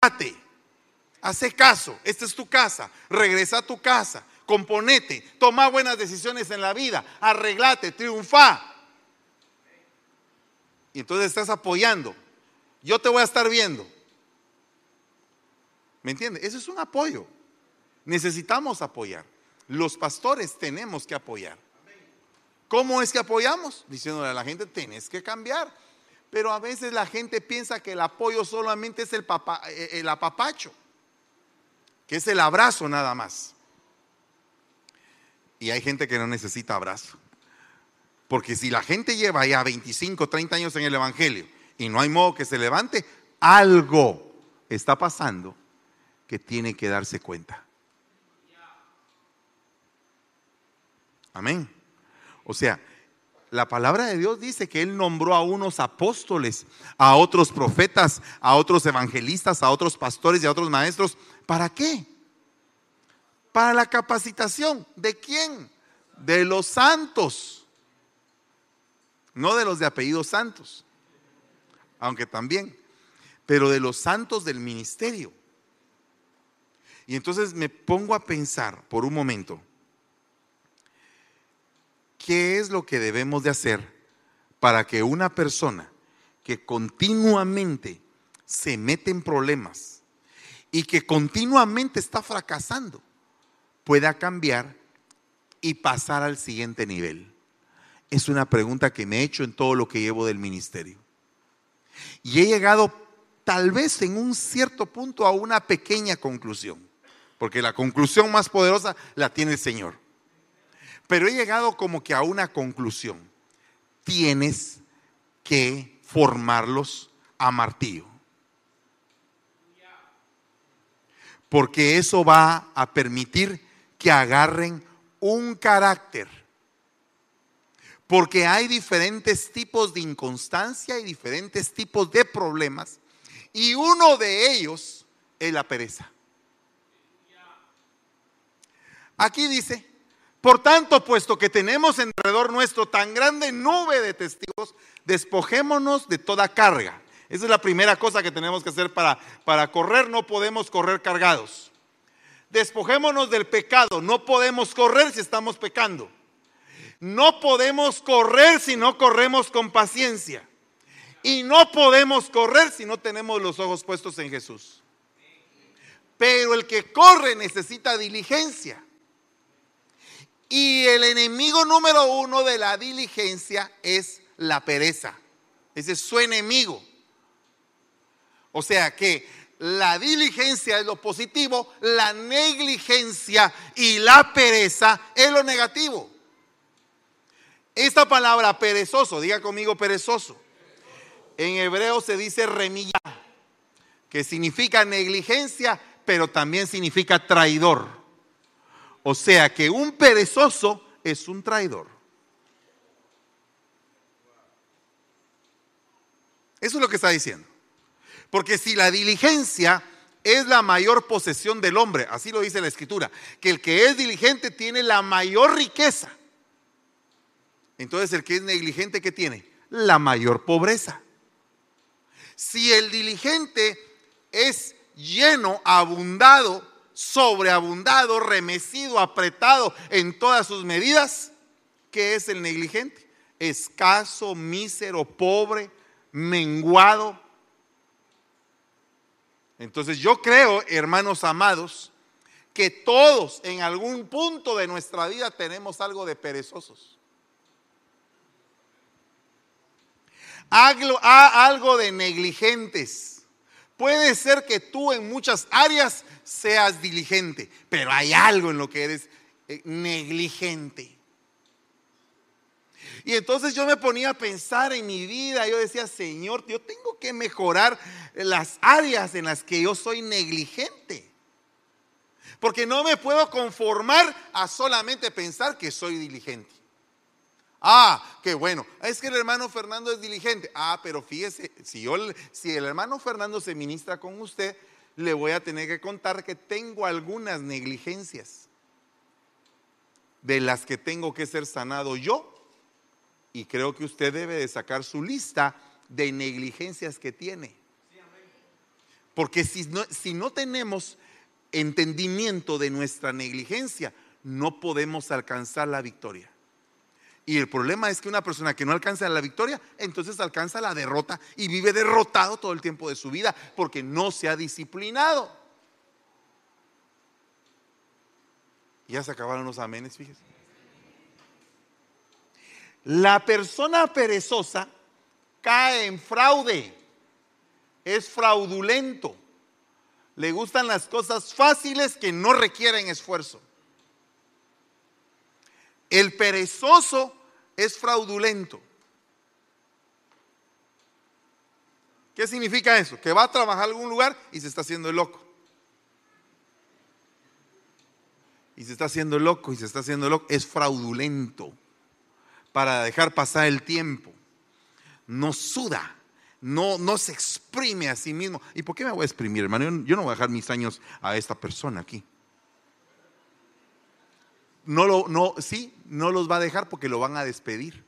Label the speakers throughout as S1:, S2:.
S1: arreglate, hace caso, esta es tu casa, regresa a tu casa, componete, toma buenas decisiones en la vida, arreglate, triunfa. Y entonces estás apoyando. Yo te voy a estar viendo. ¿Me entiendes? Eso es un apoyo. Necesitamos apoyar. Los pastores tenemos que apoyar. ¿Cómo es que apoyamos? Diciéndole a la gente, tenés que cambiar. Pero a veces la gente piensa que el apoyo solamente es el, eh, el apapacho, que es el abrazo nada más. Y hay gente que no necesita abrazo. Porque si la gente lleva ya 25, 30 años en el Evangelio y no hay modo que se levante, algo está pasando que tiene que darse cuenta. Amén. O sea, la palabra de Dios dice que Él nombró a unos apóstoles, a otros profetas, a otros evangelistas, a otros pastores y a otros maestros. ¿Para qué? Para la capacitación. ¿De quién? De los santos. No de los de apellidos santos, aunque también, pero de los santos del ministerio. Y entonces me pongo a pensar por un momento, ¿qué es lo que debemos de hacer para que una persona que continuamente se mete en problemas y que continuamente está fracasando pueda cambiar y pasar al siguiente nivel? Es una pregunta que me he hecho en todo lo que llevo del ministerio. Y he llegado tal vez en un cierto punto a una pequeña conclusión porque la conclusión más poderosa la tiene el Señor. Pero he llegado como que a una conclusión. Tienes que formarlos a martillo. Porque eso va a permitir que agarren un carácter. Porque hay diferentes tipos de inconstancia y diferentes tipos de problemas. Y uno de ellos es la pereza. Aquí dice, por tanto, puesto que tenemos alrededor nuestro tan grande nube de testigos, despojémonos de toda carga. Esa es la primera cosa que tenemos que hacer para, para correr. No podemos correr cargados. Despojémonos del pecado. No podemos correr si estamos pecando. No podemos correr si no corremos con paciencia. Y no podemos correr si no tenemos los ojos puestos en Jesús. Pero el que corre necesita diligencia. Y el enemigo número uno de la diligencia es la pereza. Ese es su enemigo. O sea que la diligencia es lo positivo, la negligencia y la pereza es lo negativo. Esta palabra perezoso, diga conmigo perezoso, en hebreo se dice remilla, que significa negligencia, pero también significa traidor. O sea que un perezoso es un traidor. Eso es lo que está diciendo. Porque si la diligencia es la mayor posesión del hombre, así lo dice la escritura, que el que es diligente tiene la mayor riqueza. Entonces el que es negligente, ¿qué tiene? La mayor pobreza. Si el diligente es lleno, abundado, sobreabundado, remecido, apretado en todas sus medidas, ¿qué es el negligente? Escaso, mísero, pobre, menguado. Entonces yo creo, hermanos amados, que todos en algún punto de nuestra vida tenemos algo de perezosos. Algo de negligentes. Puede ser que tú en muchas áreas seas diligente, pero hay algo en lo que eres eh, negligente. Y entonces yo me ponía a pensar en mi vida, yo decía, Señor, yo tengo que mejorar las áreas en las que yo soy negligente. Porque no me puedo conformar a solamente pensar que soy diligente. Ah, qué bueno. Es que el hermano Fernando es diligente. Ah, pero fíjese, si, el hermano Fernando se ministra con usted, le voy a tener que contar que tengo algunas negligencias de las que tengo que ser sanado yo. Y creo que usted debe de sacar su lista de negligencias que tiene. Porque si no, si no tenemos entendimiento de nuestra negligencia, no podemos alcanzar la victoria. Y el problema es que una persona que no alcanza la victoria, entonces alcanza la derrota y vive derrotado todo el tiempo de su vida porque no se ha disciplinado. Ya se acabaron los amenes, fíjese. La persona perezosa cae en fraude, es fraudulento. Le gustan las cosas fáciles que no requieren esfuerzo. El perezoso es fraudulento. ¿Qué significa eso? Que va a trabajar en algún lugar y se está haciendo el loco. Y se está haciendo loco y se está haciendo loco. Es fraudulento para dejar pasar el tiempo. No suda, no, no se exprime a sí mismo. ¿Y por qué me voy a exprimir, hermano? Yo no voy a dejar mis años a esta persona aquí no lo, no, sí, no los va a dejar porque lo van a despedir.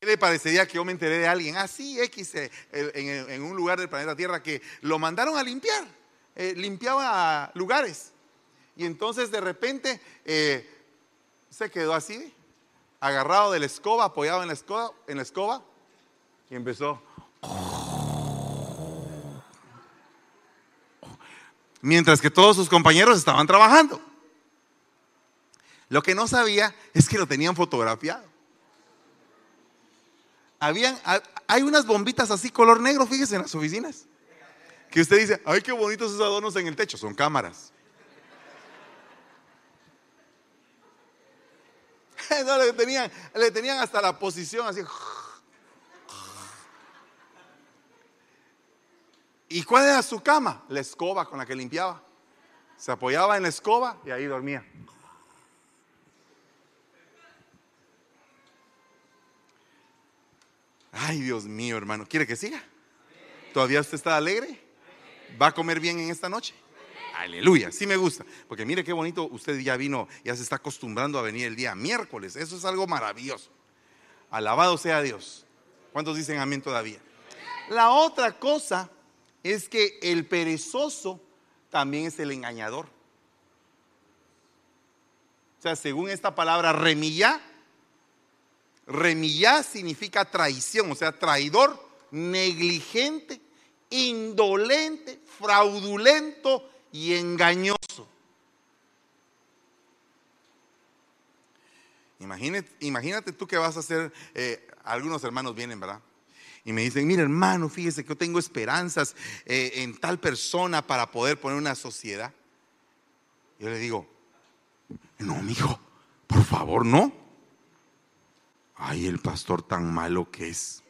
S1: ¿Qué le parecería que yo me enteré de alguien así, ah, X, eh, en, un lugar del planeta Tierra que lo mandaron a limpiar? Eh, limpiaba lugares. Y entonces de repente eh, se quedó así, agarrado de la escoba, apoyado en la escoba, en la escoba, y empezó. Mientras que todos sus compañeros estaban trabajando. Lo que no sabía es que lo tenían fotografiado. Habían, hay unas bombitas así color negro, fíjese en las oficinas. Que usted dice, ay, qué bonitos esos adornos en el techo, son cámaras. No, le, tenían, le tenían hasta la posición así. ¿Y cuál era su cama? La escoba con la que limpiaba. Se apoyaba en la escoba y ahí dormía. Ay, Dios mío, hermano. ¿Quiere que siga? ¿Todavía usted está alegre? ¿Va a comer bien en esta noche? Aleluya, sí me gusta. Porque mire qué bonito, usted ya vino, ya se está acostumbrando a venir el día miércoles. Eso es algo maravilloso. Alabado sea Dios. ¿Cuántos dicen amén todavía? La otra cosa es que el perezoso también es el engañador. O sea, según esta palabra remilla, remilla significa traición, o sea, traidor, negligente, indolente, fraudulento y engañoso. Imagínate, imagínate tú que vas a hacer, eh, algunos hermanos vienen, ¿verdad? Y me dicen, mira hermano, fíjese que yo tengo esperanzas eh, en tal persona para poder poner una sociedad. Yo le digo, no, mijo, por favor, no. Ay, el pastor tan malo que es.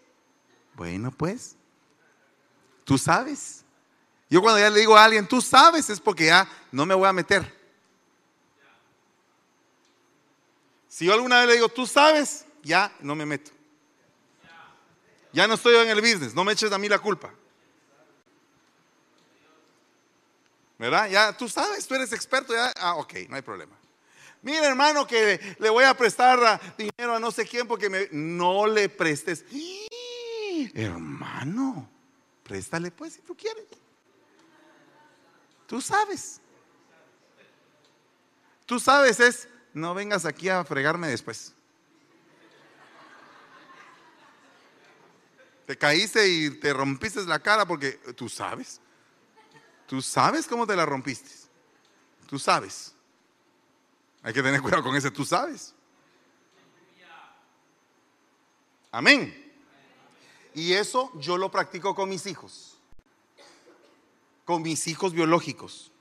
S1: Bueno, pues, tú sabes. Yo cuando ya le digo a alguien, tú sabes, es porque ya no me voy a meter. Si yo alguna vez le digo, tú sabes, ya no me meto. Ya no estoy en el business, no me eches a mí la culpa. ¿Verdad? Ya tú sabes, tú eres experto, ya, ah, ok, no hay problema. Mira, hermano, que le voy a prestar dinero a no sé quién porque me, no le prestes. Hermano, préstale pues si tú quieres. Tú sabes. Tú sabes es, no vengas aquí a fregarme después. Te caíste y te rompiste la cara porque tú sabes. Tú sabes cómo te la rompiste. Tú sabes. Hay que tener cuidado con ese, tú sabes. Amén. Y eso yo lo practico con mis hijos. Con mis hijos biológicos.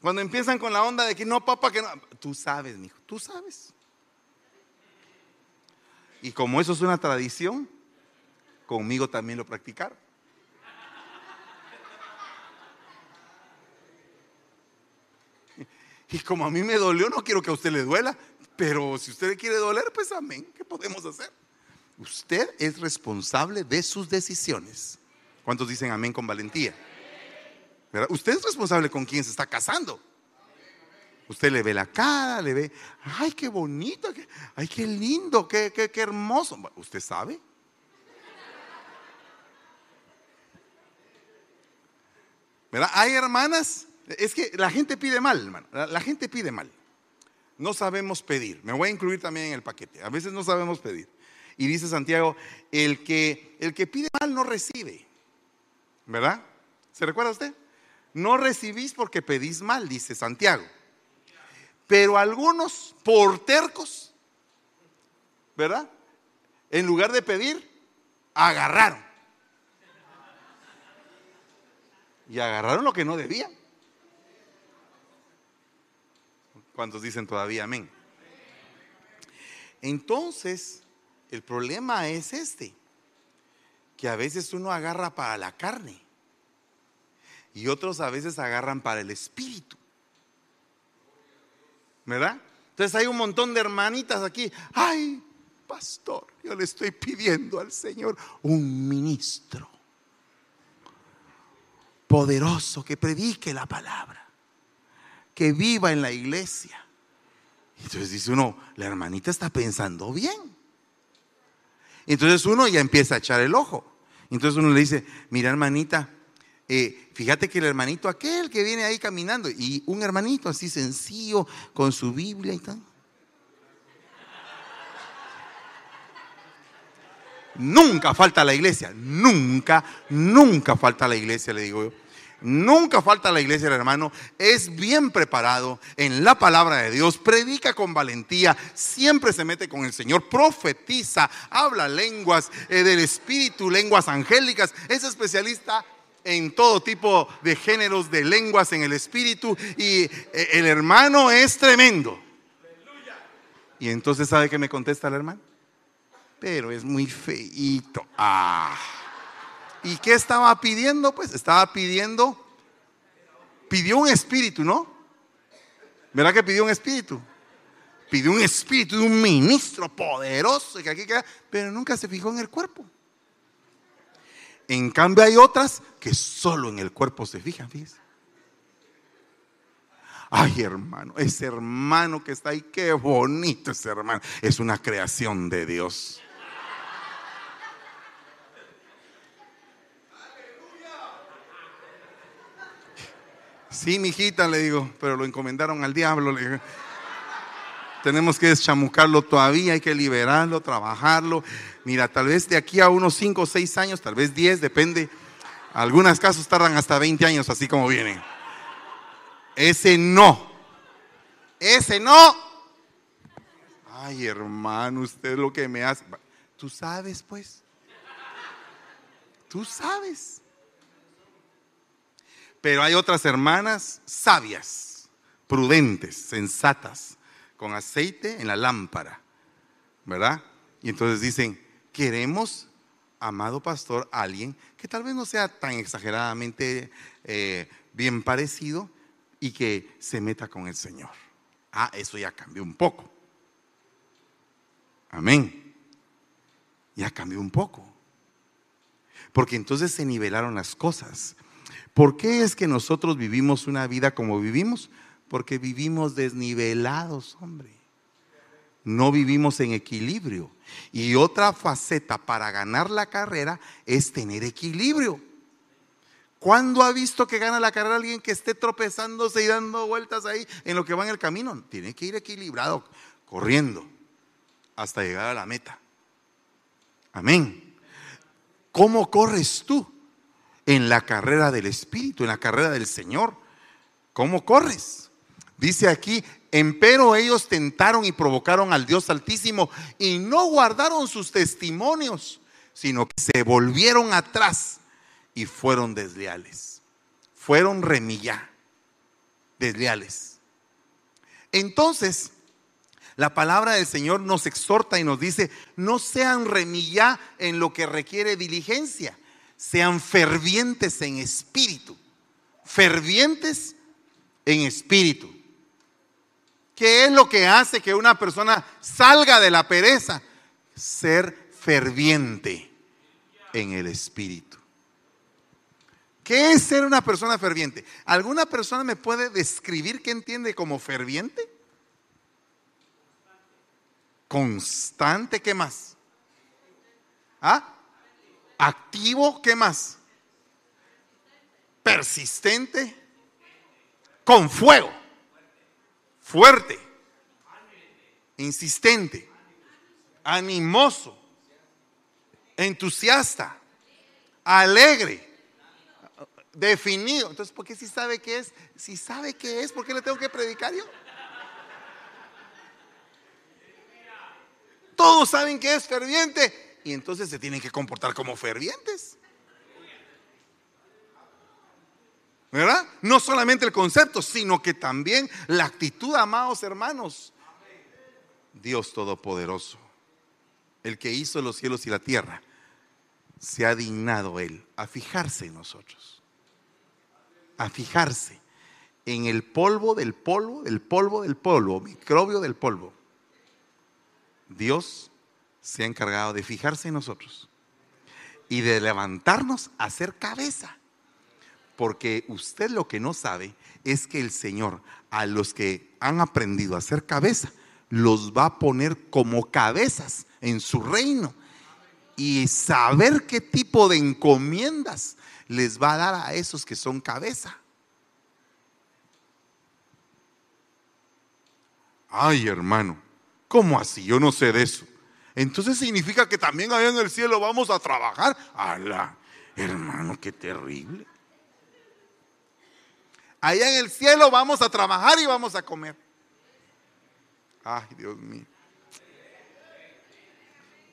S1: Cuando empiezan con la onda de que no, papá, que no. Tú sabes, mi hijo, tú sabes. Y como eso es una tradición, conmigo también lo practicaron. Y como a mí me dolió, no quiero que a usted le duela, pero si usted le quiere doler, pues amén, ¿qué podemos hacer? Usted es responsable de sus decisiones. ¿Cuántos dicen amén con valentía? Usted es responsable con quien se está casando. Usted le ve la cara, le ve, ay, qué bonito, ay, qué lindo, qué, qué, qué hermoso. ¿Usted sabe? ¿Verdad? Hay hermanas, es que la gente pide mal, hermano. La, gente pide mal. No sabemos pedir. Me voy a incluir también en el paquete. A veces no sabemos pedir. Y dice Santiago, el que, el que pide mal no recibe. ¿Verdad? ¿Se recuerda usted? No recibís porque pedís mal, dice Santiago. Pero algunos, por tercos, ¿verdad? En lugar de pedir, agarraron. Y agarraron lo que no debían. ¿Cuántos dicen todavía amén? Entonces, el problema es este, que a veces uno agarra para la carne y otros a veces agarran para el espíritu. ¿Verdad? Entonces hay un montón de hermanitas aquí. Ay, pastor, yo le estoy pidiendo al Señor un ministro poderoso que predique la palabra, que viva en la iglesia. Entonces dice uno, la hermanita está pensando bien. Entonces uno ya empieza a echar el ojo. Entonces uno le dice, mira hermanita, eh, fíjate que el hermanito aquel que viene ahí caminando y un hermanito así sencillo con su Biblia y tal. Nunca falta la iglesia, nunca, nunca falta la iglesia, le digo yo. Nunca falta la iglesia, el hermano. Es bien preparado en la palabra de Dios, predica con valentía, siempre se mete con el Señor, profetiza, habla lenguas eh, del Espíritu, lenguas angélicas. Es especialista en todo tipo de géneros de lenguas en el Espíritu y eh, el hermano es tremendo. Y entonces, ¿sabe qué me contesta el hermano? Pero es muy feito. Ah. ¿Y qué estaba pidiendo? Pues estaba pidiendo, pidió un espíritu, ¿no? ¿Verdad que pidió un espíritu? Pidió un espíritu de un ministro poderoso, que aquí queda, pero nunca se fijó en el cuerpo. En cambio hay otras que solo en el cuerpo se fijan, fíjese. Ay, hermano, ese hermano que está ahí, qué bonito ese hermano. Es una creación de Dios. Sí, mijita, le digo, pero lo encomendaron al diablo. Le Tenemos que deschamucarlo todavía, hay que liberarlo, trabajarlo. Mira, tal vez de aquí a unos 5 o 6 años, tal vez 10, depende. Algunos casos tardan hasta 20 años, así como vienen. Ese no. Ese no. Ay, hermano, usted lo que me hace. Tú sabes, pues. Tú sabes. Pero hay otras hermanas sabias, prudentes, sensatas, con aceite en la lámpara, ¿verdad? Y entonces dicen, queremos, amado pastor, alguien que tal vez no sea tan exageradamente eh, bien parecido y que se meta con el Señor. Ah, eso ya cambió un poco. Amén. Ya cambió un poco. Porque entonces se nivelaron las cosas. ¿Por qué es que nosotros vivimos una vida como vivimos? Porque vivimos desnivelados, hombre. No vivimos en equilibrio. Y otra faceta para ganar la carrera es tener equilibrio. ¿Cuándo ha visto que gana la carrera alguien que esté tropezándose y dando vueltas ahí en lo que va en el camino? Tiene que ir equilibrado, corriendo, hasta llegar a la meta. Amén. ¿Cómo corres tú? En la carrera del Espíritu, en la carrera del Señor. ¿Cómo corres? Dice aquí, empero ellos tentaron y provocaron al Dios Altísimo y no guardaron sus testimonios, sino que se volvieron atrás y fueron desleales. Fueron remillá, desleales. Entonces, la palabra del Señor nos exhorta y nos dice, no sean remillá en lo que requiere diligencia sean fervientes en espíritu. Fervientes en espíritu. ¿Qué es lo que hace que una persona salga de la pereza? Ser ferviente en el espíritu. ¿Qué es ser una persona ferviente? ¿Alguna persona me puede describir qué entiende como ferviente? Constante, ¿qué más? ¿Ah? Activo, ¿qué más? persistente, con fuego, fuerte, insistente, animoso, entusiasta, alegre, definido. Entonces, ¿por qué si sabe qué es? Si sabe qué es, ¿por qué le tengo que predicar yo? Todos saben que es ferviente y entonces se tienen que comportar como fervientes. ¿Verdad? No solamente el concepto, sino que también la actitud, amados hermanos. Dios Todopoderoso, el que hizo los cielos y la tierra, se ha dignado Él a fijarse en nosotros, a fijarse en el polvo del polvo, del polvo del polvo, microbio del polvo. Dios se ha encargado de fijarse en nosotros y de levantarnos a ser cabeza. Porque usted lo que no sabe es que el Señor a los que han aprendido a ser cabeza, los va a poner como cabezas en su reino. Y saber qué tipo de encomiendas les va a dar a esos que son cabeza. Ay, hermano, ¿Cómo así? Yo no sé de eso. Entonces significa que también allá en el cielo vamos a trabajar. ¡Hala! Hermano, qué terrible. Allá en el cielo vamos a trabajar y vamos a comer. Ay, Dios mío.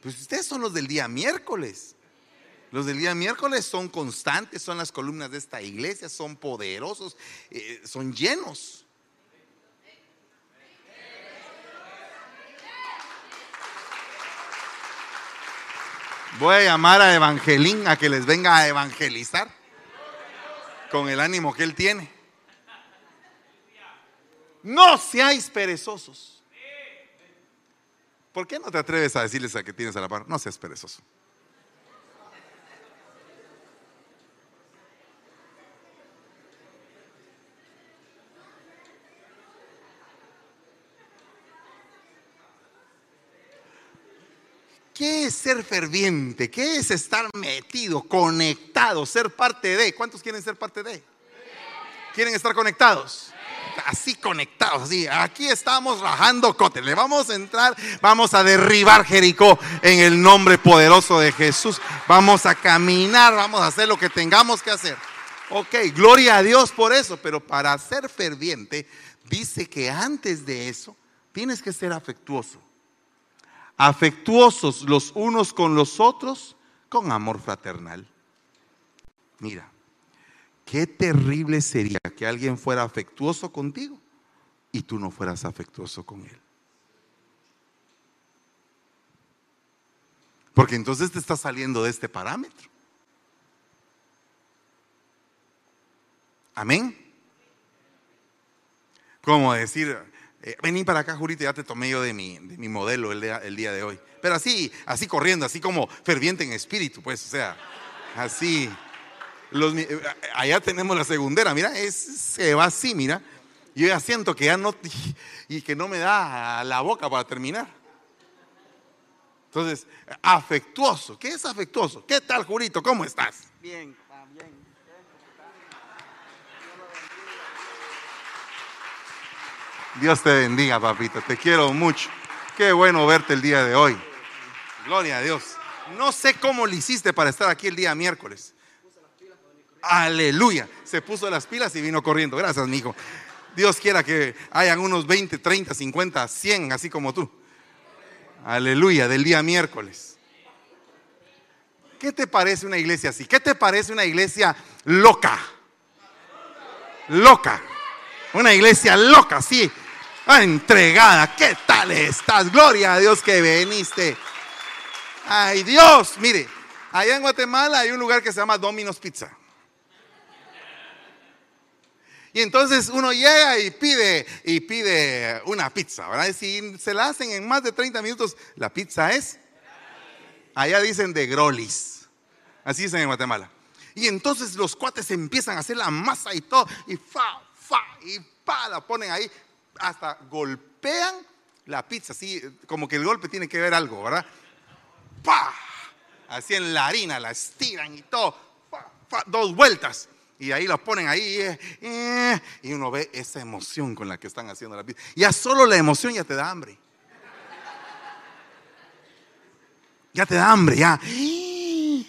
S1: Pues ustedes son los del día miércoles. Los del día miércoles son constantes, son las columnas de esta iglesia, son poderosos, eh, son llenos. Voy a llamar a Evangelín a que les venga a evangelizar con el ánimo que él tiene. No seáis perezosos. ¿Por qué no te atreves a decirles a que tienes a la par? No seas perezoso. ¿Qué es ser ferviente? ¿Qué es estar metido, conectado, ser parte de? ¿Cuántos quieren ser parte de? ¿Quieren estar conectados? Así conectados, así. Aquí estamos rajando cote. Le vamos a entrar, vamos a derribar Jericó en el nombre poderoso de Jesús. Vamos a caminar, vamos a hacer lo que tengamos que hacer. Ok, gloria a Dios por eso, pero para ser ferviente, dice que antes de eso tienes que ser afectuoso afectuosos los unos con los otros con amor fraternal. Mira, qué terrible sería que alguien fuera afectuoso contigo y tú no fueras afectuoso con él. Porque entonces te estás saliendo de este parámetro. Amén. Como decir, eh, vení para acá, Jurito, ya te tomé yo de mi, de mi modelo el día, el día, de hoy. Pero así, así corriendo, así como ferviente en espíritu, pues, o sea, así. Los, eh, allá tenemos la segundera, mira, se va así, mira. Yo ya siento que ya no, y que no me da la boca para terminar. Entonces, afectuoso. ¿Qué es afectuoso? ¿Qué tal, Jurito? ¿Cómo estás?
S2: Bien.
S1: Dios te bendiga, papito. Te quiero mucho. Qué bueno verte el día de hoy. Gloria a Dios. No sé cómo le hiciste para estar aquí el día miércoles. Aleluya. Se puso las pilas y vino corriendo. Gracias, mi hijo. Dios quiera que hayan unos 20, 30, 50, 100, así como tú. Aleluya, del día miércoles. ¿Qué te parece una iglesia así? ¿Qué te parece una iglesia loca? Loca. Una iglesia loca, sí entregada. ¿Qué tal estás? Gloria a Dios que viniste. Ay Dios, mire, allá en Guatemala hay un lugar que se llama Domino's Pizza. Y entonces uno llega y pide, y pide una pizza, ¿verdad? Y si se la hacen en más de 30 minutos, la pizza es. Allá dicen de Grolis. Así dicen en Guatemala. Y entonces los cuates empiezan a hacer la masa y todo, y fa, fa, y pa, la ponen ahí hasta golpean la pizza, así como que el golpe tiene que ver algo, ¿verdad? ¡Pah! Así en la harina la estiran y todo, dos vueltas. Y ahí lo ponen ahí. eh, eh, y uno ve esa emoción con la que están haciendo la pizza. Ya solo la emoción ya te da hambre. Ya te da hambre, ya.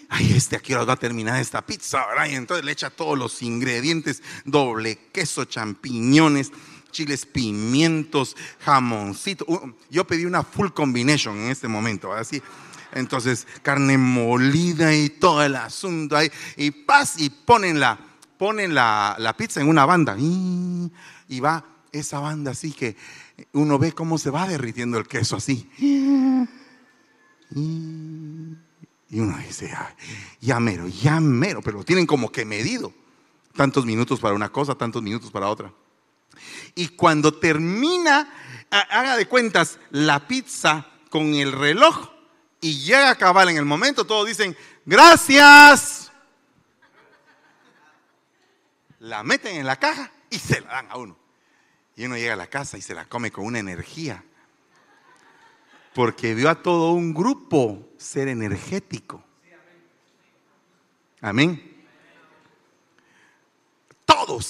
S1: Ay, este aquí va a terminar esta pizza, ¿verdad? Y entonces le echa todos los ingredientes: doble queso, champiñones, chiles, pimientos, jamoncito. Uh, Yo pedí una full combination en este momento, así. Entonces, carne molida y todo el asunto ahí. Y paz, y ponen la, ponen la, la pizza en una banda. Y, y va esa banda así que uno ve cómo se va derritiendo el queso así. Y uno dice, "Ay, ya mero, ya mero, pero lo tienen como que medido. Tantos minutos para una cosa, tantos minutos para otra. Y cuando termina, ha- haga de cuentas, la pizza con el reloj y llega a acabar en el momento, todos dicen, gracias. La meten en la caja y se la dan a uno. Y uno llega a la casa y se la come con una energía. Porque vio a todo un grupo ser energético. Amén.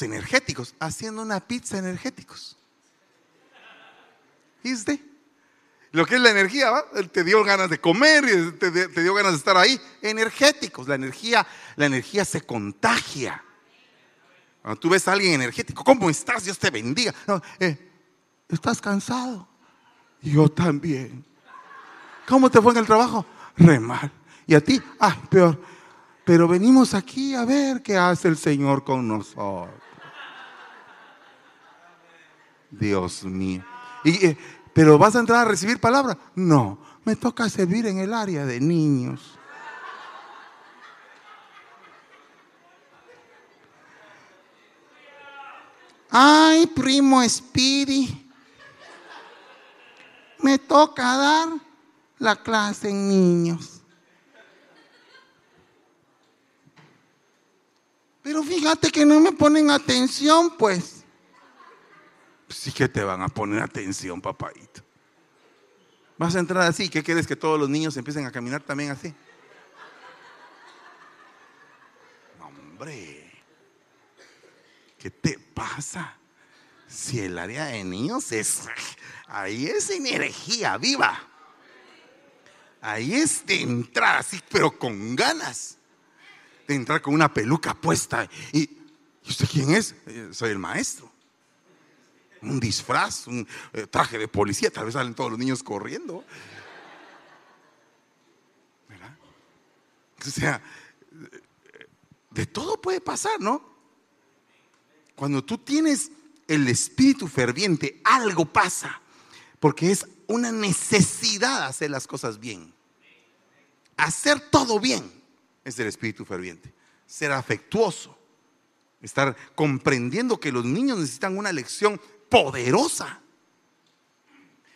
S1: Energéticos, haciendo una pizza energéticos. Lo que es la energía. Te dio ganas de comer, y te, te dio ganas de estar ahí. Energéticos, la energía, la energía se contagia. Cuando tú ves a alguien energético, ¿cómo estás? Dios te bendiga. No, eh, ¿Estás cansado? Yo también. ¿Cómo te fue en el trabajo? Re mal. ¿Y a ti? Ah, peor. Pero venimos aquí a ver qué hace el Señor con nosotros. Dios mío. Y, eh, ¿Pero vas a entrar a recibir palabra? No, me toca servir en el área de niños. Ay, primo Speedy. Me toca dar la clase en niños. Pero fíjate que no me ponen atención, pues. Sí que te van a poner atención, papadito. Vas a entrar así. ¿Qué quieres que todos los niños empiecen a caminar también así? Hombre. ¿Qué te pasa? Si el área de niños es, ahí es energía viva. Ahí es de entrar así, pero con ganas. De entrar con una peluca puesta. ¿Y, ¿y usted quién es? "Eh, Soy el maestro. Un disfraz, un eh, traje de policía. Tal vez salen todos los niños corriendo. ¿Verdad? O sea, de todo puede pasar, ¿no? Cuando tú tienes el espíritu ferviente, algo pasa. Porque es una necesidad hacer las cosas bien. Hacer todo bien es el espíritu ferviente. Ser afectuoso. Estar comprendiendo que los niños necesitan una lección poderosa.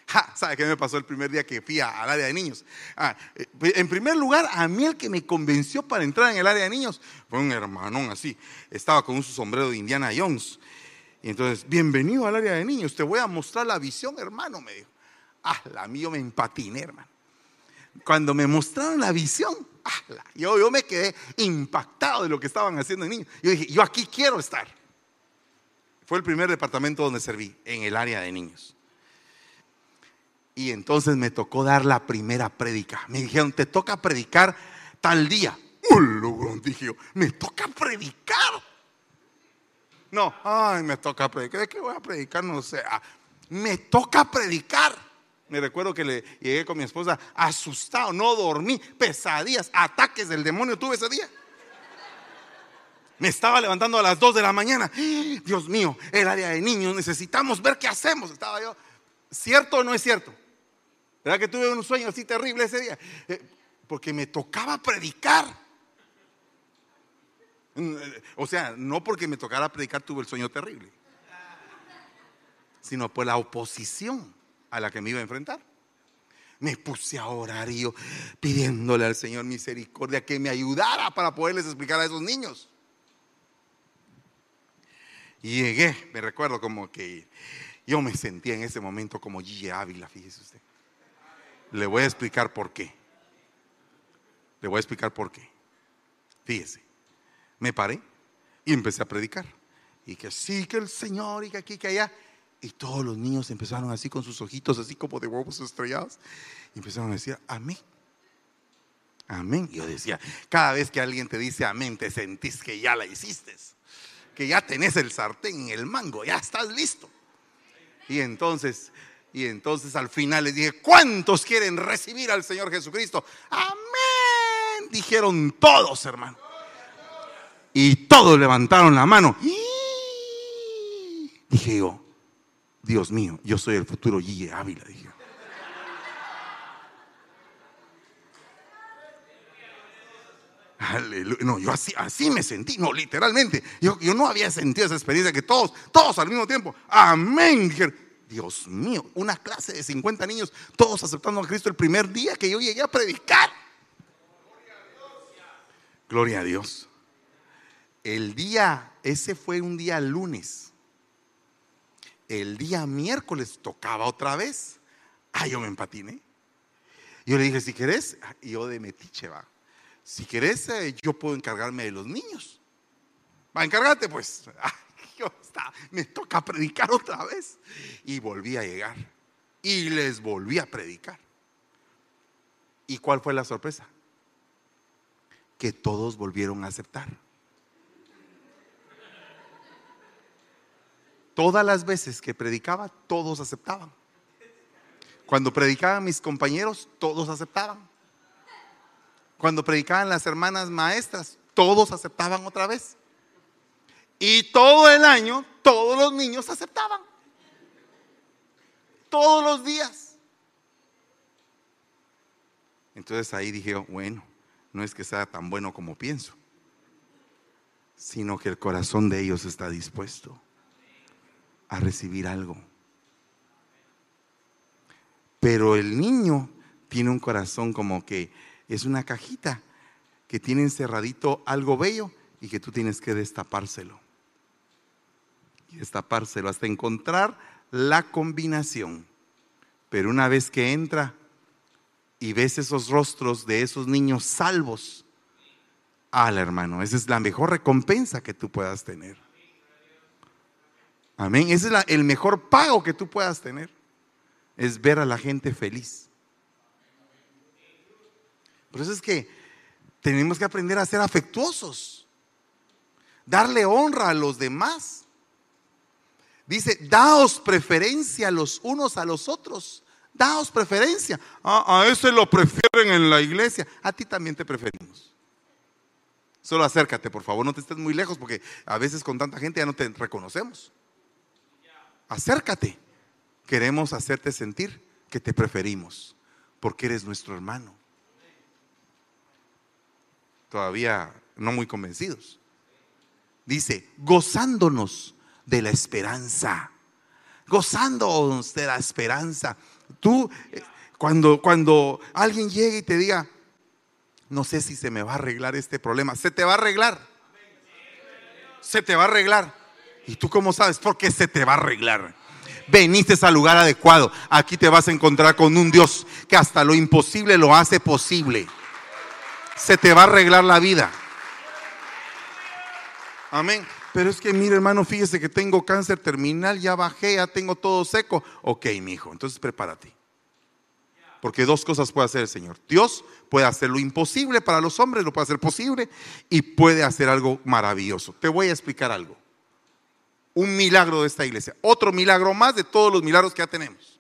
S1: Ja, ¿Sabe qué me pasó el primer día que fui al área de niños? Ah, eh, en primer lugar, a mí el que me convenció para entrar en el área de niños fue un hermanón así. Estaba con su sombrero de Indiana Jones. Y entonces, bienvenido al área de niños. Te voy a mostrar la visión, hermano, me dijo. Ah, la mía me empatiné, hermano. Cuando me mostraron la visión, yo, yo me quedé impactado de lo que estaban haciendo en niños. Yo dije, yo aquí quiero estar. Fue el primer departamento donde serví, en el área de niños. Y entonces me tocó dar la primera prédica. Me dijeron, te toca predicar tal día. Dije yo, me toca predicar. No, ay, me toca predicar. ¿De qué voy a predicar? No sé. Ah, me toca predicar. Me recuerdo que le llegué con mi esposa asustado, no dormí, pesadillas, ataques del demonio tuve ese día. Me estaba levantando a las 2 de la mañana. Dios mío, el área de niños, necesitamos ver qué hacemos. Estaba yo. ¿Cierto o no es cierto? ¿Verdad que tuve un sueño así terrible ese día? Eh, porque me tocaba predicar. Mm, eh, O sea, no porque me tocara predicar tuve el sueño terrible, sino por la oposición a la que me iba a enfrentar. Me puse a orar y yo pidiéndole al Señor misericordia que me ayudara para poderles explicar a esos niños. Llegué, me recuerdo como que yo me sentía en ese momento como Gigi Ávila, fíjese usted. Le voy a explicar por qué. Le voy a explicar por qué. Fíjese, me paré Y empecé a predicar. Y que sí, que el Señor, y que aquí, que allá. Y todos los niños empezaron así con sus ojitos, así como de huevos estrellados. Y empezaron a decir, amén. Amén. Yo decía, cada vez que alguien te dice amén, te sentís que ya la hiciste. Que ya tenés el sartén en el mango, ya estás listo. Y entonces, y entonces al final les dije, ¿cuántos quieren recibir al Señor Jesucristo? Amén. Dijeron todos, hermano. Y todos levantaron la mano. Dije yo, Dios mío, yo soy el futuro Guille Ávila, dije. No, yo así, así me sentí, no, literalmente. Yo, yo no había sentido esa experiencia que todos, todos al mismo tiempo, amén. Dijeron, Dios mío, una clase de 50 niños, todos aceptando a Cristo el primer día que yo llegué a predicar. Gloria a Dios. El día, ese fue un día lunes. El día miércoles tocaba otra vez. Ah, yo me empatiné. Yo le dije, si querés, yo de metiche va. Si querés, eh, yo puedo encargarme de los niños. Va, encárgate pues. yo me toca predicar otra vez. Y volví a llegar. Y les volví a predicar. ¿Y cuál fue la sorpresa? Que todos volvieron a aceptar. Todas las veces que predicaba, todos aceptaban. Cuando predicaban mis compañeros, todos aceptaban. Cuando predicaban las hermanas maestras, todos aceptaban otra vez. Y todo el año, todos los niños aceptaban. Todos los días. Entonces ahí dije, bueno, no es que sea tan bueno como pienso, sino que el corazón de ellos está dispuesto a recibir algo. Pero el niño tiene un corazón como que es una cajita que tiene encerradito algo bello y que tú tienes que destapárselo. Y destapárselo hasta encontrar la combinación. Pero una vez que entra y ves esos rostros de esos niños salvos, al hermano, esa es la mejor recompensa que tú puedas tener. Amén. Ese es el mejor pago que tú puedas tener. Es ver a la gente feliz. Por eso es que tenemos que aprender a ser afectuosos. Darle honra a los demás. Dice, daos preferencia los unos a los otros. Daos preferencia. a ese lo prefieren en la iglesia. A ti también te preferimos. Solo acércate, por favor. No te estés muy lejos porque a veces con tanta gente ya no te reconocemos acércate. Queremos hacerte sentir que te preferimos, porque eres nuestro hermano. Todavía no muy convencidos. Dice, gozándonos de la esperanza. Gozándonos de la esperanza. Tú, eh, cuando, cuando alguien llegue y te diga, no sé si se me va a arreglar este problema, se te va a arreglar. Se te va a arreglar. ¿Y tú cómo sabes? Porque se te va a arreglar. Veniste al lugar adecuado. Aquí te vas a encontrar con un Dios que hasta lo imposible lo hace posible. Se te va a arreglar la vida. Amén. Pero es que, mire, hermano, fíjese que tengo cáncer terminal, ya bajé, ya tengo todo seco. Ok, mi hijo, entonces prepárate. Porque dos cosas puede hacer el Señor. Dios puede hacer lo imposible para los hombres, lo puede hacer posible y puede hacer algo maravilloso. Te voy a explicar algo un milagro de esta iglesia. Otro milagro más de todos los milagros que ya tenemos.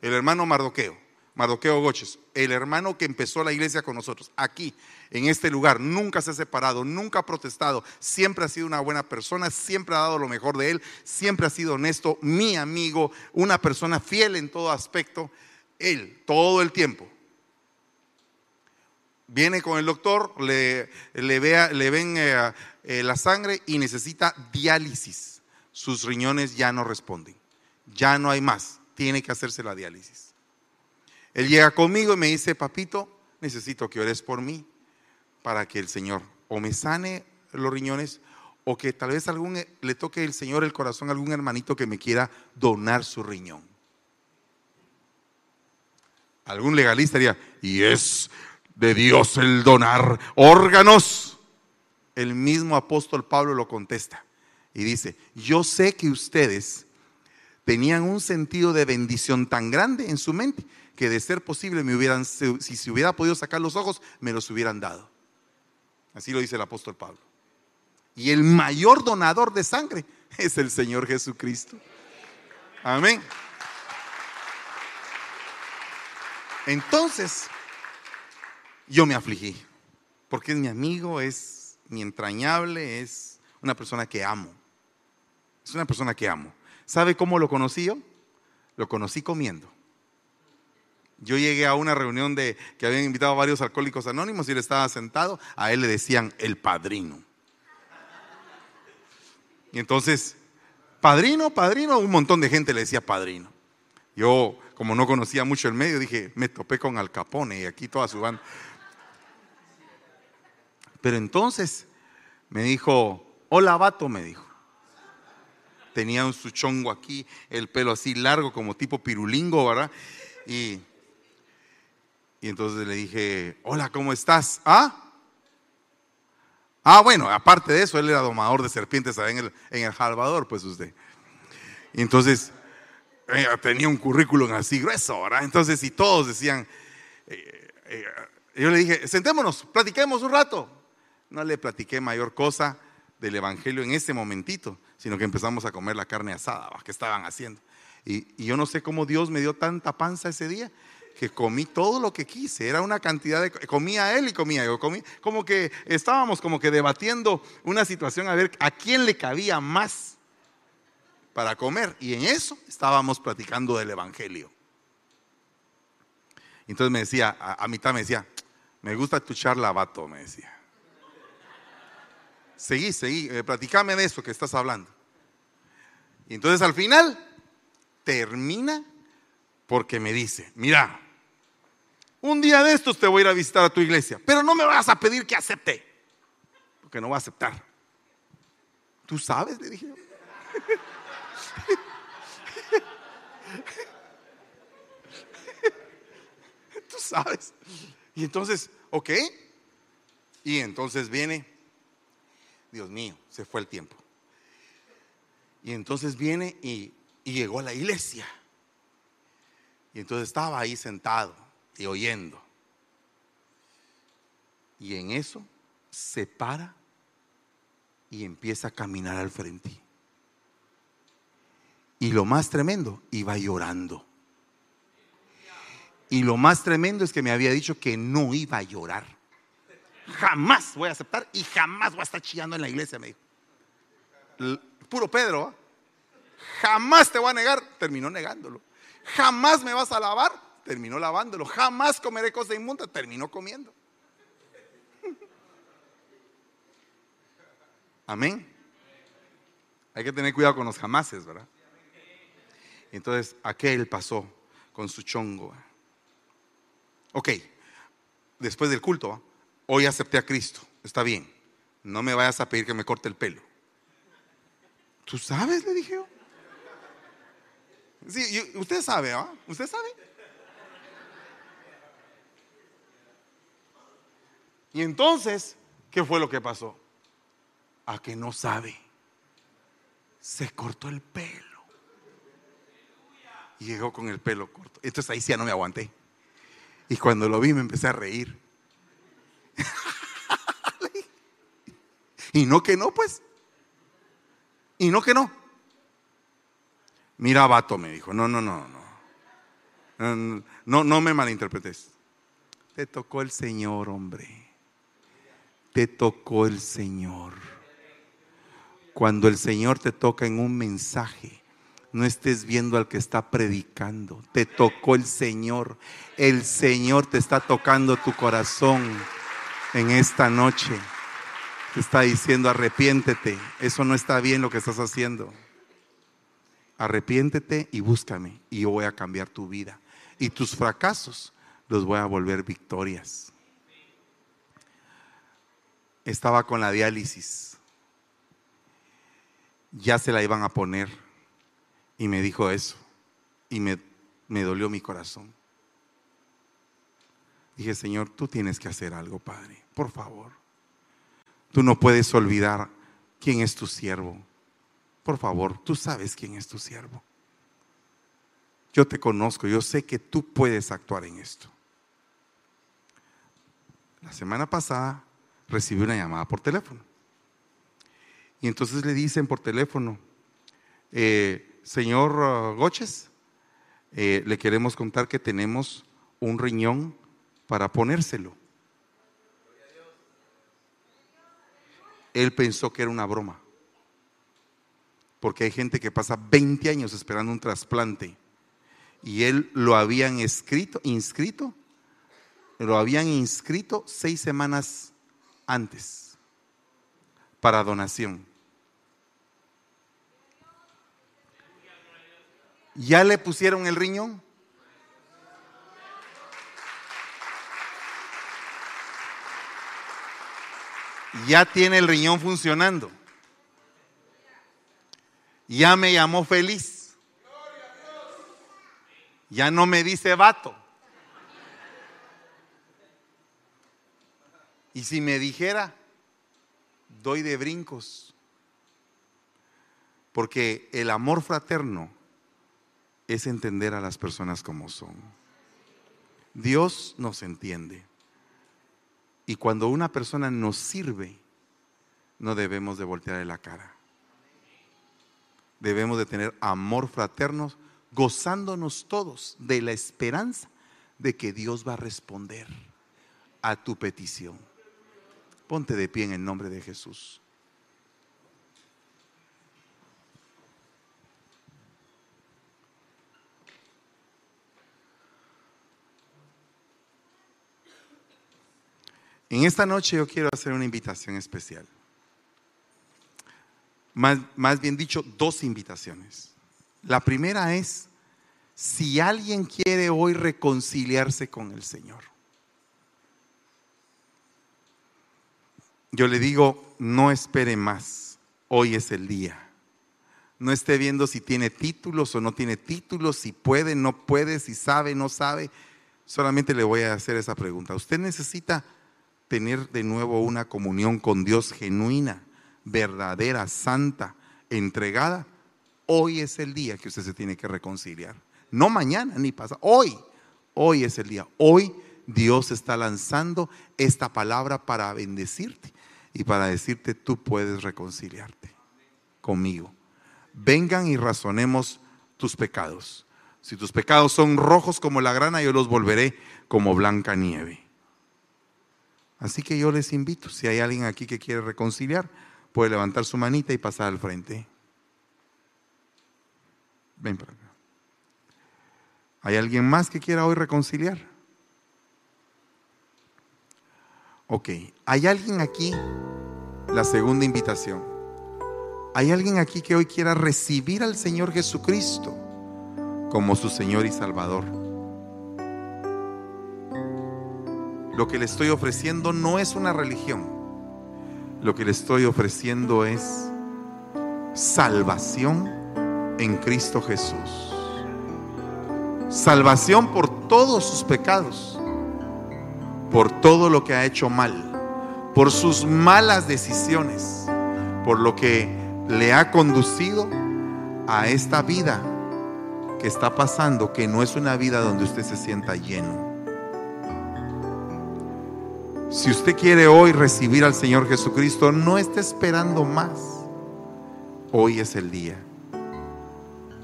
S1: El hermano Mardoqueo, Mardoqueo Goches, el hermano que empezó la iglesia con nosotros, aquí, en este lugar, nunca se ha separado, nunca ha protestado, siempre ha sido una buena persona, siempre ha dado lo mejor de él, siempre ha sido honesto, mi amigo, una persona fiel en todo aspecto, él, todo el tiempo. Viene con el doctor, le, vea, le ven eh, eh, la sangre y necesita diálisis sus riñones ya no responden. Ya no hay más. Tiene que hacerse la diálisis. Él llega conmigo y me dice, papito, necesito que ores por mí para que el Señor o me sane los riñones o que tal vez algún, le toque el Señor el corazón a algún hermanito que me quiera donar su riñón. Algún legalista diría, y es de Dios el donar órganos. el mismo apóstol Pablo lo contesta y dice, yo sé que ustedes tenían un sentido de bendición tan grande en su mente que de ser posible me hubieran, si se hubiera podido sacar los ojos, me los hubieran dado. Así lo dice el apóstol Pablo. Y el mayor donador de sangre es el Señor Jesucristo. Amén. Entonces, yo me afligí, porque es mi amigo, es mi entrañable, es una persona que amo. Es una persona que amo. ¿Sabe cómo lo conocí yo? Lo conocí comiendo. Yo llegué a una reunión de que habían invitado a varios alcohólicos anónimos y él estaba sentado, a él le decían el padrino. Y entonces, padrino, padrino, un montón de gente le decía padrino. Yo, como no conocía mucho el medio, dije, me topé con Al Capone y aquí toda su banda. Pero entonces me dijo, hola vato, me dijo. Tenía un su chongo aquí, el pelo así largo como tipo pirulingo, ¿verdad? Y, y entonces le dije, hola, ¿cómo estás? ¿Ah? Ah, bueno, aparte de eso, él era domador de serpientes en el, en el Salvador, pues usted. Y entonces eh, tenía un currículum así grueso, ¿verdad? Entonces, y todos decían, eh, eh, yo le dije, sentémonos, platiquemos un rato. No le platiqué mayor cosa del Evangelio en ese momentito, sino que empezamos a comer la carne asada que estaban haciendo. Y, yo no sé cómo Dios me dio tanta panza ese día que comí todo lo que quise. Era una cantidad de... Comía él y comía yo. Comí, como que estábamos como que debatiendo una situación a ver a quién le cabía más para comer. Y en eso estábamos platicando del Evangelio. Entonces me decía, a, mitad me decía, me gusta tu charla, vato, me decía. Seguí, seguí, eh, platicame de eso que estás hablando. Y entonces al final termina porque me dice, mira, un día de estos te voy a ir a visitar a tu iglesia, pero no me vas a pedir que acepte, porque no va a aceptar. ¿Tú sabes? Le dije. Tú sabes. Y entonces, ok. Y entonces viene, Dios mío, se fue el tiempo. Y entonces viene y, llegó a la iglesia. Y entonces estaba ahí sentado y oyendo. Y en eso se para y empieza a caminar al frente. Y lo más tremendo, iba llorando. Y lo más tremendo es que me había dicho que no iba a llorar. Jamás voy a aceptar y jamás voy a estar chillando en la iglesia, me dijo. Puro Pedro, jamás te voy a negar. Terminó negándolo. Jamás me vas a lavar terminó lavándolo. Jamás comeré cosa inmunda, terminó comiendo. Amén. Hay que tener cuidado con los jamases, ¿verdad? Entonces, aquel pasó con su chongo. Ok, después del culto, hoy acepté a Cristo, está bien. No me vayas a pedir que me corte el pelo. ¿Tú sabes? Le dije yo. Sí, usted sabe, ¿ah? ¿Usted sabe? Y entonces, ¿qué fue lo que pasó? A que no sabe. Se cortó el pelo. Y llegó con el pelo corto. Entonces ahí sí ya no me aguanté. Y cuando lo vi me empecé a reír. y no que no, pues. Y no que no. Mira, vato, me dijo. No, no, no, no. No, no me malinterpretes. Te tocó el Señor, hombre te tocó el Señor. Cuando el Señor te toca en un mensaje, no estés viendo al que está predicando. Te tocó el Señor. El Señor te está tocando tu corazón en esta noche. Te está diciendo, arrepiéntete. Eso no está bien lo que estás haciendo. Arrepiéntete y búscame y yo voy a cambiar tu vida. Y tus fracasos los voy a volver victorias estaba con la diálisis. Ya se la iban a poner. Y me dijo eso. Y me, me dolió mi corazón. Dije, Señor, tú tienes que hacer algo, Padre. Por favor. Tú no puedes olvidar quién es tu siervo. Por favor, tú sabes quién es tu siervo. Yo te conozco, yo sé que tú puedes actuar en esto. La semana pasada recibí una llamada por teléfono. Y entonces le dicen por teléfono, eh, señor uh, Goches, eh, le queremos contar que tenemos un riñón para ponérselo. Él pensó que era una broma. Porque hay gente que pasa 20 años esperando un trasplante. Y él lo habían escrito, inscrito, lo habían inscrito seis semanas antes para donación. ¿Ya le pusieron el riñón? Ya tiene el riñón funcionando. Ya me llamó feliz. Ya no me dice vato. Y si me dijera, doy de brincos. Porque el amor fraterno es entender a las personas como son. Dios nos entiende. Y cuando una persona nos sirve, no debemos de voltearle la cara. Debemos de tener amor fraterno, gozándonos todos de la esperanza de que Dios va a responder a tu petición. Ponte de pie en el nombre de Jesús. En esta noche yo quiero hacer una invitación especial. Más, más, bien dicho, dos invitaciones. La primera es, si alguien quiere hoy reconciliarse con el Señor. Yo le digo, no espere más, hoy es el día. No esté viendo si tiene títulos o no tiene títulos, si puede, no puede, si sabe, no sabe. Solamente le voy a hacer esa pregunta. ¿Usted necesita tener de nuevo una comunión con Dios genuina, verdadera, santa, entregada, hoy es el día que usted se tiene que reconciliar. No mañana ni pasado, hoy, hoy es el día. Hoy Dios está lanzando esta palabra para bendecirte y para decirte tú puedes reconciliarte conmigo. Vengan y razonemos tus pecados. Si tus pecados son rojos como la grana, yo los volveré como blanca nieve. Así que yo les invito, si hay alguien aquí que quiere reconciliar, puede levantar su manita y pasar al frente. Ven para acá. ¿Hay alguien más que quiera hoy reconciliar? Ok, ¿hay alguien aquí? La segunda invitación. ¿Hay alguien aquí que hoy quiera recibir al Señor Jesucristo como su Señor y Salvador? Lo que le estoy ofreciendo no es una religión. Lo que le estoy ofreciendo es salvación en Cristo Jesús. Salvación por todos sus pecados, por todo lo que ha hecho mal, por sus malas decisiones, por lo que le ha conducido a esta vida que está pasando, que no es una vida donde usted se sienta lleno. Si usted quiere hoy recibir al Señor Jesucristo, no esté esperando más. Hoy es el día.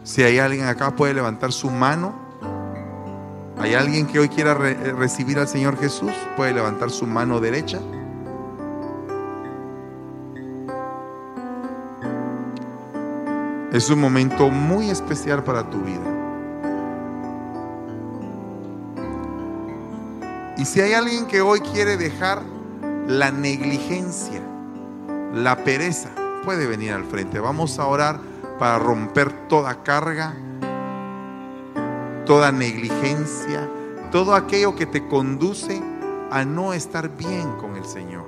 S1: Si hay alguien acá, puede levantar su mano. ¿Hay alguien que hoy quiera recibir al Señor Jesús? Puede levantar su mano derecha. Es un momento muy especial para tu vida. Y si hay alguien que hoy quiere dejar la negligencia, la pereza, puede venir al frente. Vamos a orar para romper toda carga, toda negligencia, todo aquello que te conduce a no estar bien con el Señor.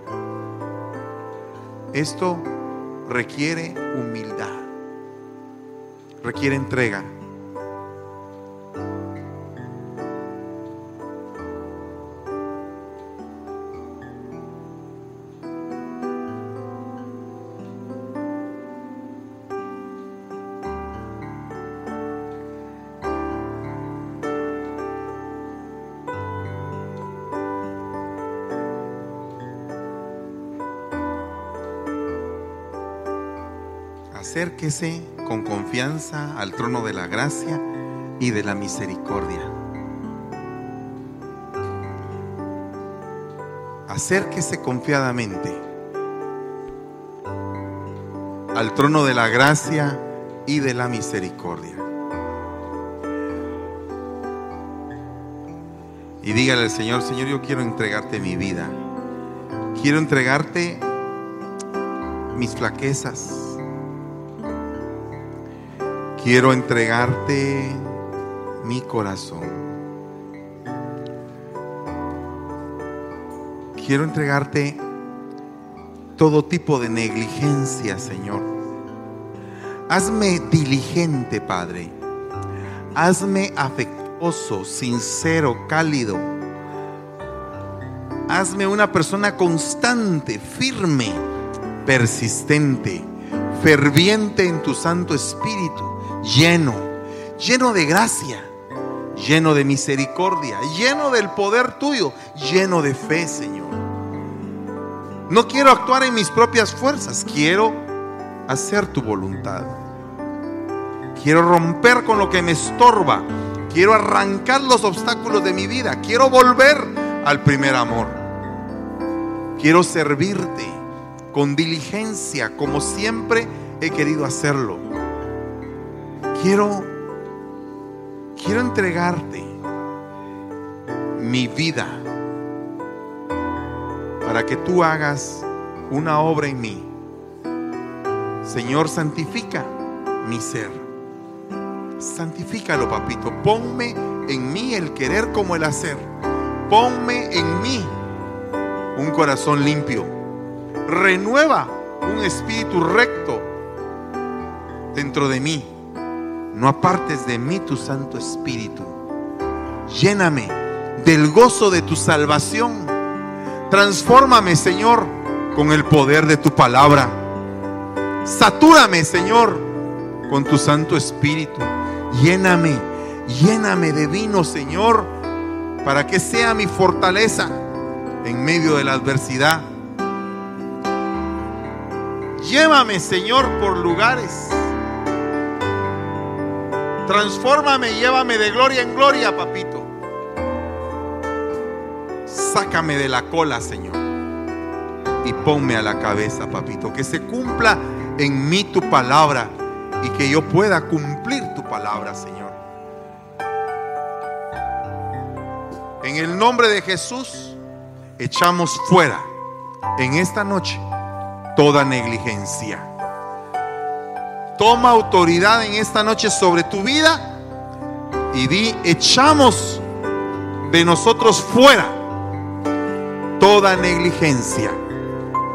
S1: Esto requiere humildad, requiere entrega. Acérquese con confianza al trono de la gracia y de la misericordia. Acérquese confiadamente al trono de la gracia y de la misericordia. Y dígale al Señor, Señor, yo quiero entregarte mi vida. Quiero entregarte mis flaquezas. Quiero entregarte mi corazón. Quiero entregarte todo tipo de negligencia, Señor. Hazme diligente, Padre. Hazme afectuoso, sincero, cálido. Hazme una persona constante, firme, persistente, ferviente en tu Santo Espíritu, lleno, lleno de gracia, lleno de misericordia, lleno del poder tuyo, lleno de fe, Señor. No quiero actuar en mis propias fuerzas, quiero hacer tu voluntad. Quiero romper con lo que me estorba. Quiero arrancar los obstáculos de mi vida. Quiero volver al primer amor. Quiero servirte con diligencia como siempre he querido hacerlo. Quiero quiero entregarte mi vida para que tú hagas una obra en mí. Señor, santifica mi ser. Santifícalo, papito. Ponme en mí el querer como el hacer. Ponme en mí un corazón limpio. Renueva un espíritu recto dentro de mí. No apartes de mí tu Santo Espíritu. Lléname del gozo de tu salvación Transfórmame, Señor, con el poder de tu palabra. Satúrame, Señor, con tu Santo Espíritu. Lléname, lléname de vino, Señor, para que sea mi fortaleza en medio de la adversidad. Llévame, Señor, por lugares. Transfórmame, llévame de gloria en gloria, papito. Sácame de la cola, Señor. Y ponme a la cabeza, papito. Que se cumpla en mí tu palabra y que yo pueda cumplir tu palabra, Señor. En el nombre de Jesús, echamos fuera en esta noche toda negligencia. Toma autoridad en esta noche sobre tu vida y di, echamos de nosotros fuera toda negligencia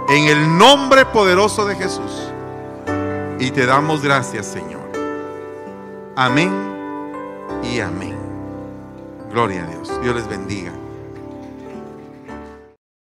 S1: en el nombre poderoso de Jesús. Y te damos gracias, Señor. Amén y amén. Gloria a Dios. Dios les bendiga.